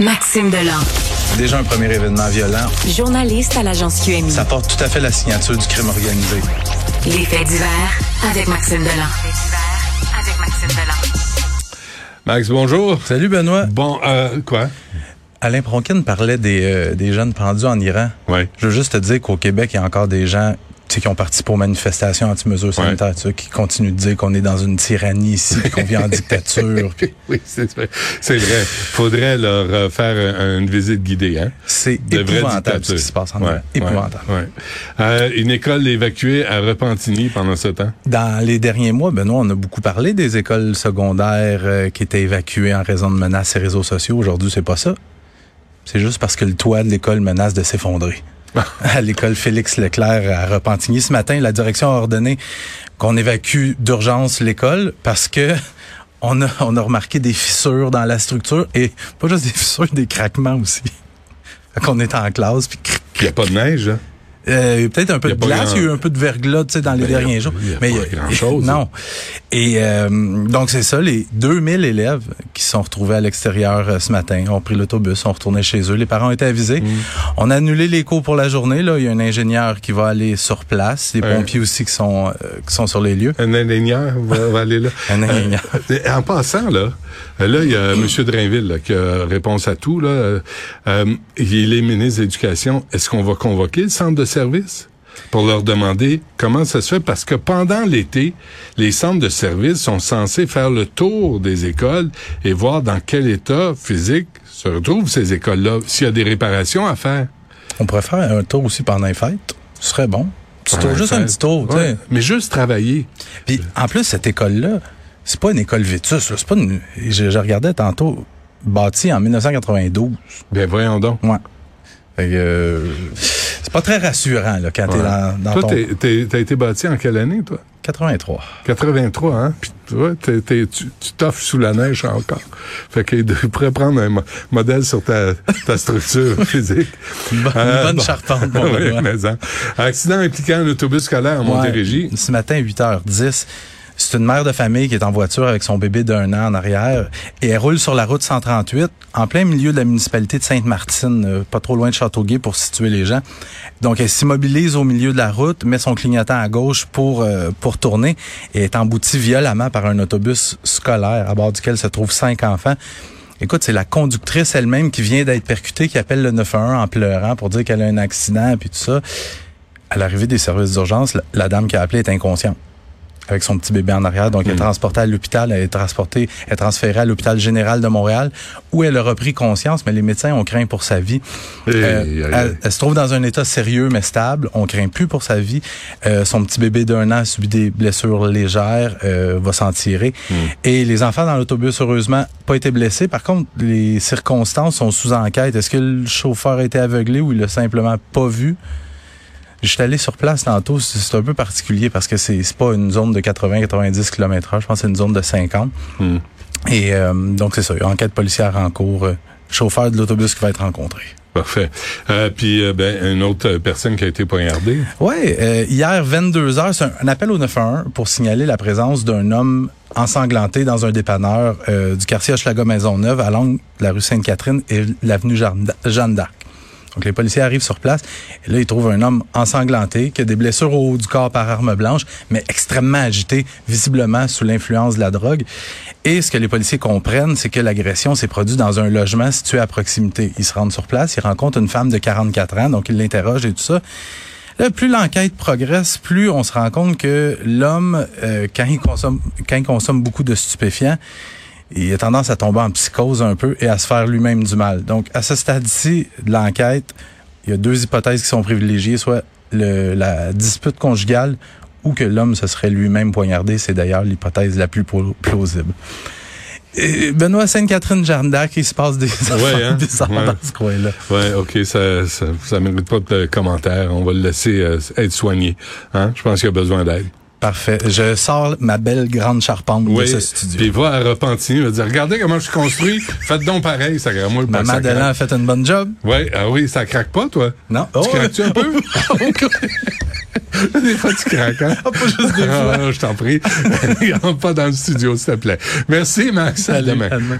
Maxime Delan. Déjà un premier événement violent. Journaliste à l'agence QMI. Ça porte tout à fait la signature du crime organisé. Les faits divers avec Maxime Delan. avec Maxime Delan. Max, bonjour. Salut Benoît. Bon, euh, quoi? Alain Pronkin parlait des, euh, des jeunes pendus en Iran. Oui. Je veux juste te dire qu'au Québec, il y a encore des gens qui ont participé aux manifestations anti-mesures sanitaires, qui continuent de dire qu'on est dans une tyrannie ici, qu'on vit en dictature. puis Oui, c'est vrai. C'est vrai. Faudrait leur euh, faire un- une visite guidée, hein? C'est épouvantable ce qui se passe en Ouais. Épouvantable. ouais. Euh, une école évacuée à Repentigny pendant ce temps? Dans les derniers mois, Benoît, on a beaucoup parlé des écoles secondaires euh, qui étaient évacuées en raison de menaces et réseaux sociaux. Aujourd'hui, c'est pas ça. C'est juste parce que le toit de l'école menace de s'effondrer. à l'école Félix Leclerc à Repentigny. Ce matin, la direction a ordonné qu'on évacue d'urgence l'école parce que on a, on a remarqué des fissures dans la structure et pas juste des fissures, des craquements aussi. Qu'on est en classe puis Il n'y a pas de neige, hein? euh, peut-être un peu de glace, grand- il y a eu un peu de verglas, tu sais, dans les Ben, derniers jours. y a Mais pas y a- grand-chose. Non. Et euh, donc c'est ça, les 2000 élèves qui sont retrouvés à l'extérieur euh, ce matin ont pris l'autobus, sont retournés chez eux. Les parents ont été avisés. Mm. On a annulé les cours pour la journée. Là, il y a un ingénieur qui va aller sur place, des Ouais. pompiers aussi qui sont euh, qui sont sur les lieux. Un ingénieur va, va aller là. Un ingénieur. Euh, en passant, là, là, il y a M. Drainville là, qui a réponse à tout. Là. Il est ministre de l'Éducation. Est-ce qu'on va convoquer le centre de service? Pour leur demander comment ça se fait? Parce que pendant l'été, les centres de service sont censés faire le tour des écoles et voir dans quel état physique se retrouvent ces écoles-là, s'il y a des réparations à faire. On pourrait faire un tour aussi pendant les fêtes. Ce serait bon. Petit tour, juste un petit tour, tu sais. Ouais, Mais juste travailler. Puis en plus cette école là, c'est pas une école vétus, c'est pas une je, je regardais tantôt bâtie en 1992. Ben voyons donc. Ouais. Fait que, euh, c'est pas très rassurant là quand t'es dans, dans Toi, ton t'as été bâti en quelle année, toi? 83. 83, hein? Puis toi, t'es- t'es- tu tu t'offres sous la neige encore. Fait que tu pourrais prendre un mo- modèle sur ta, ta structure physique. Une bonne, Euh, une bonne bon. charpente pour Oui, moi. mais, hein. Accident impliquant un autobus scolaire à Montérégie. Ouais, ce matin, 8h10. C'est une mère de famille qui est en voiture avec son bébé d'un an en arrière et elle roule sur la route 138 en plein milieu de la municipalité de Sainte-Martine, euh, pas trop loin de Châteauguay pour situer les gens. Donc elle s'immobilise au milieu de la route, met son clignotant à gauche pour euh, pour tourner et est emboutie violemment par un autobus scolaire à bord duquel se trouvent cinq enfants. Écoute, c'est la conductrice elle-même qui vient d'être percutée qui appelle le 911 en pleurant pour dire qu'elle a un accident puis tout ça. À l'arrivée des services d'urgence, la, la dame qui a appelé est inconsciente avec son petit bébé en arrière. Donc, elle est transportée à l'hôpital, elle est transportée, elle est transférée à l'hôpital général de Montréal, où elle a repris conscience, mais les médecins ont craint pour sa vie. Hey, Euh, elle, elle se trouve dans un état sérieux mais stable. On craint plus pour sa vie. Euh, son petit bébé d'un an a subi des blessures légères, euh, va s'en tirer. Et les enfants dans l'autobus, heureusement, pas été blessés. Par contre, les circonstances sont sous enquête. Est-ce que le chauffeur a été aveuglé ou il l'a simplement pas vu? Je suis allé sur place tantôt, c'est un peu particulier parce que c'est pas une zone de 80-90 km heure, je pense que c'est une zone de 50. Hmm. Et euh, donc c'est ça, enquête policière en cours, euh, chauffeur de l'autobus qui va être rencontré. Parfait. Euh, puis, euh, ben, une autre euh, personne qui a été poignardée. Ouais, euh, hier 22 heures, c'est un, un appel au 911 pour signaler la présence d'un homme ensanglanté dans un dépanneur euh, du quartier Hochelaga Maisonneuve à l'angle de la rue Sainte-Catherine et l'avenue Jeanne Jeanne d'Arc. Donc les policiers arrivent sur place et là ils trouvent un homme ensanglanté qui a des blessures au haut du corps par arme blanche, mais extrêmement agité, visiblement sous l'influence de la drogue. Et ce que les policiers comprennent, c'est que l'agression s'est produite dans un logement situé à proximité. Ils se rendent sur place, ils rencontrent une femme de 44 ans, donc ils l'interrogent et tout ça. Là, plus l'enquête progresse, plus on se rend compte que l'homme, euh, quand il quand il consomme beaucoup de stupéfiants, il a tendance à tomber en psychose un peu et à se faire lui-même du mal. Donc, à ce stade-ci de l'enquête, il y a deux hypothèses qui sont privilégiées, soit le, la dispute conjugale ou que l'homme se serait lui-même poignardé. C'est d'ailleurs l'hypothèse la plus plausible. Et Benoît Sainte-Catherine Jeanne d'Arc, il se passe des affaires hein? bizarres Ouais. dans ce coin-là. Ouais, ok, ça, ça, ça mérite pas de commentaires. On va le laisser euh, être soigné. Hein? Je pense qu'il a besoin d'aide. Parfait. Je sors ma belle grande charpente Oui. de ce studio. Puis va à Repentigny, va dire, regardez comment je suis construit, faites donc pareil, ça moi le Maman Delan craque. a fait une bonne job. Ouais, ah oui, ça craque pas, toi? Non? Tu craques-tu un peu? des fois, tu craques, hein? pas juste des fois. Ah, je t'en prie. Rentre pas dans le studio, s'il te plaît. Merci, Max. À demain. à demain.